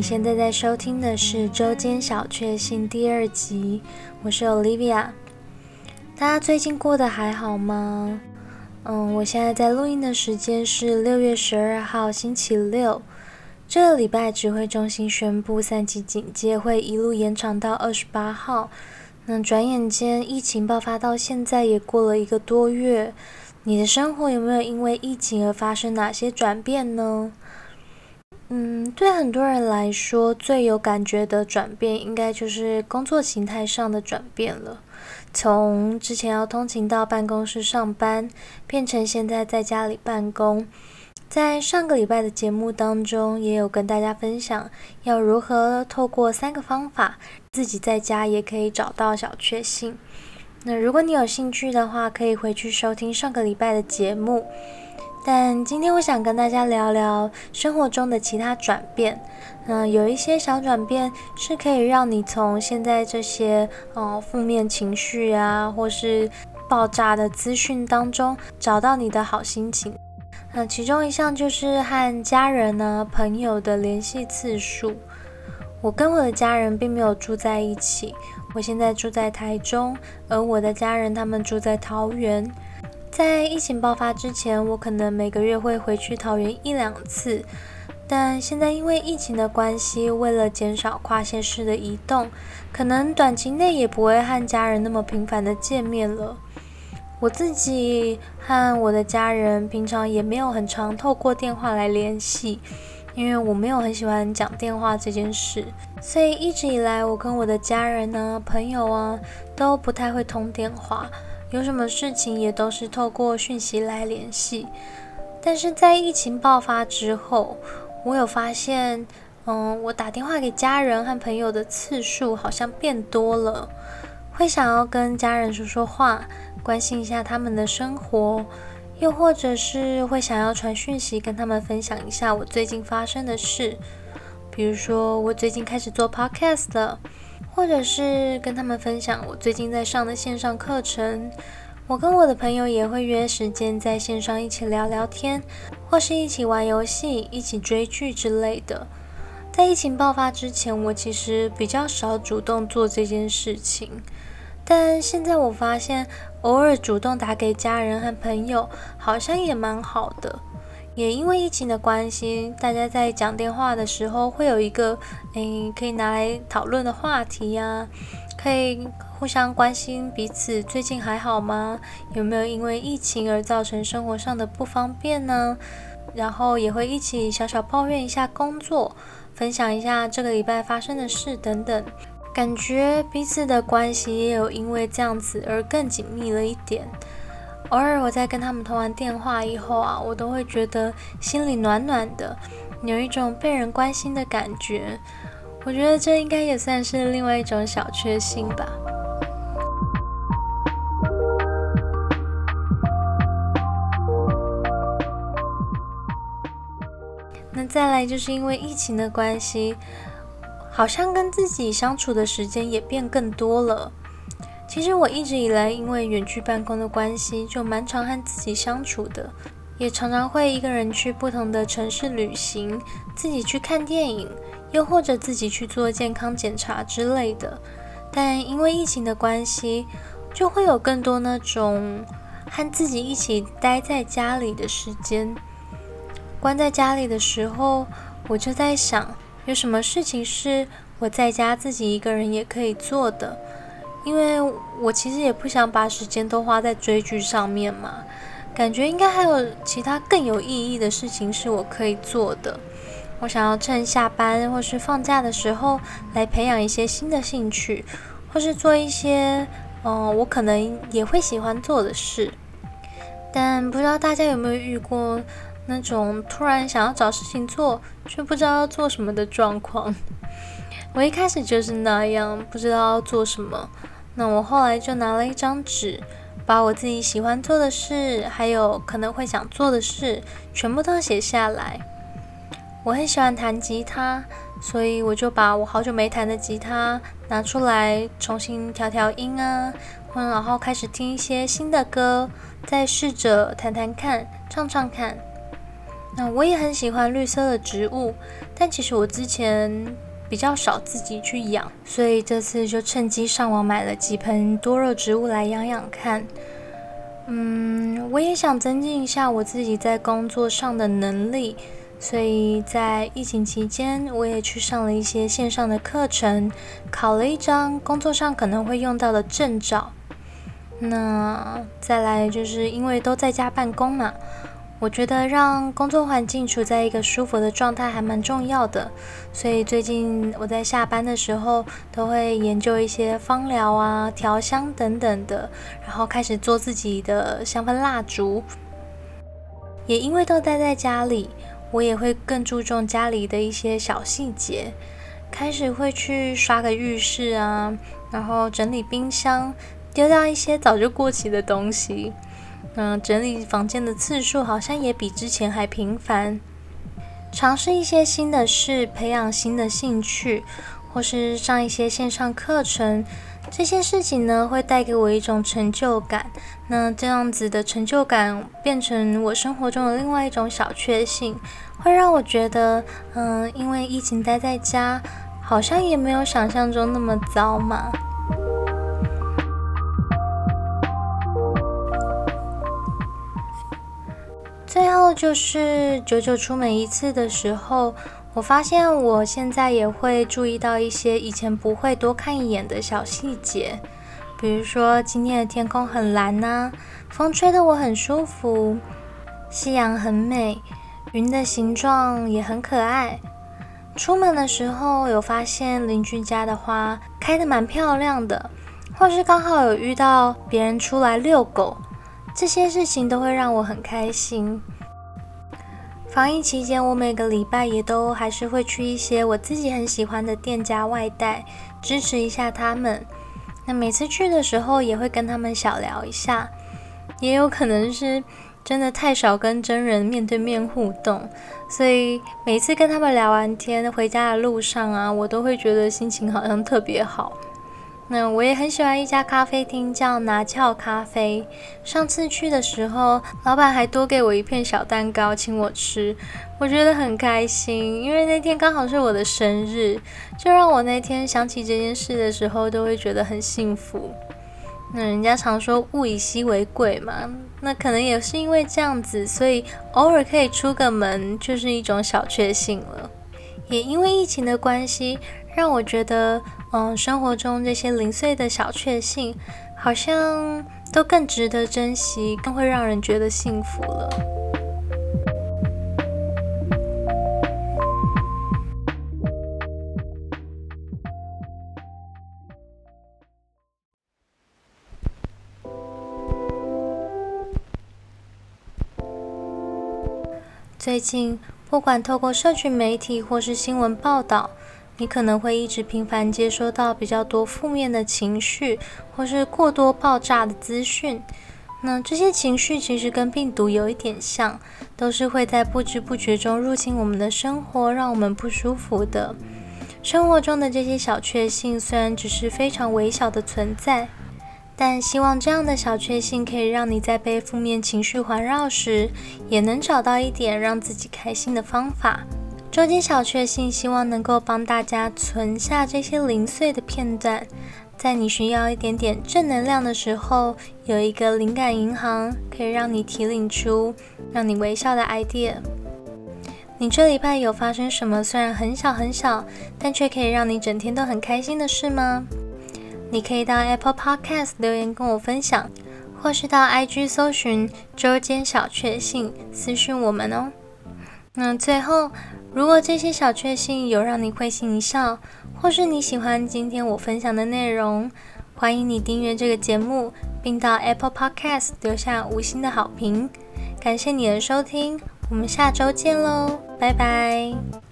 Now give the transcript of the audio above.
你现在在收听的是《周间小确幸》第二集，我是 Olivia。大家最近过得还好吗？嗯，我现在在录音的时间是六月十二号星期六。这个礼拜指挥中心宣布三级警戒会一路延长到二十八号。那转眼间疫情爆发到现在也过了一个多月，你的生活有没有因为疫情而发生哪些转变呢？嗯，对很多人来说，最有感觉的转变，应该就是工作形态上的转变了。从之前要通勤到办公室上班，变成现在在家里办公。在上个礼拜的节目当中，也有跟大家分享要如何透过三个方法，自己在家也可以找到小确幸。那如果你有兴趣的话，可以回去收听上个礼拜的节目。但今天我想跟大家聊聊生活中的其他转变。嗯，有一些小转变是可以让你从现在这些呃负面情绪啊，或是爆炸的资讯当中找到你的好心情。那其中一项就是和家人呢、朋友的联系次数。我跟我的家人并没有住在一起，我现在住在台中，而我的家人他们住在桃园。在疫情爆发之前，我可能每个月会回去桃园一两次，但现在因为疫情的关系，为了减少跨县市的移动，可能短期内也不会和家人那么频繁的见面了。我自己和我的家人平常也没有很常透过电话来联系，因为我没有很喜欢讲电话这件事，所以一直以来我跟我的家人呢、朋友啊都不太会通电话。有什么事情也都是透过讯息来联系，但是在疫情爆发之后，我有发现，嗯，我打电话给家人和朋友的次数好像变多了，会想要跟家人说说话，关心一下他们的生活，又或者是会想要传讯息跟他们分享一下我最近发生的事，比如说我最近开始做 podcast 了。或者是跟他们分享我最近在上的线上课程，我跟我的朋友也会约时间在线上一起聊聊天，或是一起玩游戏、一起追剧之类的。在疫情爆发之前，我其实比较少主动做这件事情，但现在我发现偶尔主动打给家人和朋友，好像也蛮好的。也因为疫情的关系，大家在讲电话的时候会有一个诶可以拿来讨论的话题呀，可以互相关心彼此最近还好吗？有没有因为疫情而造成生活上的不方便呢？然后也会一起小小抱怨一下工作，分享一下这个礼拜发生的事等等，感觉彼此的关系也有因为这样子而更紧密了一点。偶尔我在跟他们通完电话以后啊，我都会觉得心里暖暖的，有一种被人关心的感觉。我觉得这应该也算是另外一种小确幸吧。那再来就是因为疫情的关系，好像跟自己相处的时间也变更多了。其实我一直以来因为远距办公的关系，就蛮常和自己相处的，也常常会一个人去不同的城市旅行，自己去看电影，又或者自己去做健康检查之类的。但因为疫情的关系，就会有更多那种和自己一起待在家里的时间。关在家里的时候，我就在想，有什么事情是我在家自己一个人也可以做的。因为我其实也不想把时间都花在追剧上面嘛，感觉应该还有其他更有意义的事情是我可以做的。我想要趁下班或是放假的时候来培养一些新的兴趣，或是做一些嗯我可能也会喜欢做的事。但不知道大家有没有遇过那种突然想要找事情做却不知道要做什么的状况？我一开始就是那样，不知道要做什么。那我后来就拿了一张纸，把我自己喜欢做的事，还有可能会想做的事，全部都写下来。我很喜欢弹吉他，所以我就把我好久没弹的吉他拿出来，重新调调音啊，然后开始听一些新的歌，再试着弹弹看，唱唱看。那我也很喜欢绿色的植物，但其实我之前比较少自己去养，所以这次就趁机上网买了几盆多肉植物来养养看。嗯，我也想增进一下我自己在工作上的能力，所以在疫情期间，我也去上了一些线上的课程，考了一张工作上可能会用到的证照。那再来就是因为都在家办公嘛。我觉得让工作环境处在一个舒服的状态还蛮重要的，所以最近我在下班的时候都会研究一些芳疗啊、调香等等的，然后开始做自己的香氛蜡烛。也因为都待在家里，我也会更注重家里的一些小细节，开始会去刷个浴室啊，然后整理冰箱，丢掉一些早就过期的东西。嗯，整理房间的次数好像也比之前还频繁。尝试一些新的事，培养新的兴趣，或是上一些线上课程，这些事情呢，会带给我一种成就感。那这样子的成就感，变成我生活中的另外一种小确幸，会让我觉得，嗯，因为疫情待在家，好像也没有想象中那么糟嘛。最后就是久久出门一次的时候，我发现我现在也会注意到一些以前不会多看一眼的小细节，比如说今天的天空很蓝呐，风吹得我很舒服，夕阳很美，云的形状也很可爱。出门的时候有发现邻居家的花开得蛮漂亮的，或是刚好有遇到别人出来遛狗。这些事情都会让我很开心。防疫期间，我每个礼拜也都还是会去一些我自己很喜欢的店家外带，支持一下他们。那每次去的时候，也会跟他们小聊一下。也有可能是真的太少跟真人面对面互动，所以每次跟他们聊完天，回家的路上啊，我都会觉得心情好像特别好。那我也很喜欢一家咖啡厅，叫拿翘咖啡。上次去的时候，老板还多给我一片小蛋糕，请我吃，我觉得很开心。因为那天刚好是我的生日，就让我那天想起这件事的时候，都会觉得很幸福。那人家常说物以稀为贵嘛，那可能也是因为这样子，所以偶尔可以出个门，就是一种小确幸了。也因为疫情的关系，让我觉得。嗯，生活中这些零碎的小确幸，好像都更值得珍惜，更会让人觉得幸福了。最近，不管透过社群媒体或是新闻报道。你可能会一直频繁接收到比较多负面的情绪，或是过多爆炸的资讯。那这些情绪其实跟病毒有一点像，都是会在不知不觉中入侵我们的生活，让我们不舒服的。生活中的这些小确幸虽然只是非常微小的存在，但希望这样的小确幸可以让你在被负面情绪环绕时，也能找到一点让自己开心的方法。周间小确幸，希望能够帮大家存下这些零碎的片段，在你需要一点点正能量的时候，有一个灵感银行，可以让你提领出让你微笑的 idea。你这礼拜有发生什么虽然很小很小，但却可以让你整天都很开心的事吗？你可以到 Apple Podcast 留言跟我分享，或是到 IG 搜寻周间小确幸私讯我们哦。那最后。如果这些小确幸有让你会心一笑，或是你喜欢今天我分享的内容，欢迎你订阅这个节目，并到 Apple Podcast 留下五星的好评。感谢你的收听，我们下周见喽，拜拜。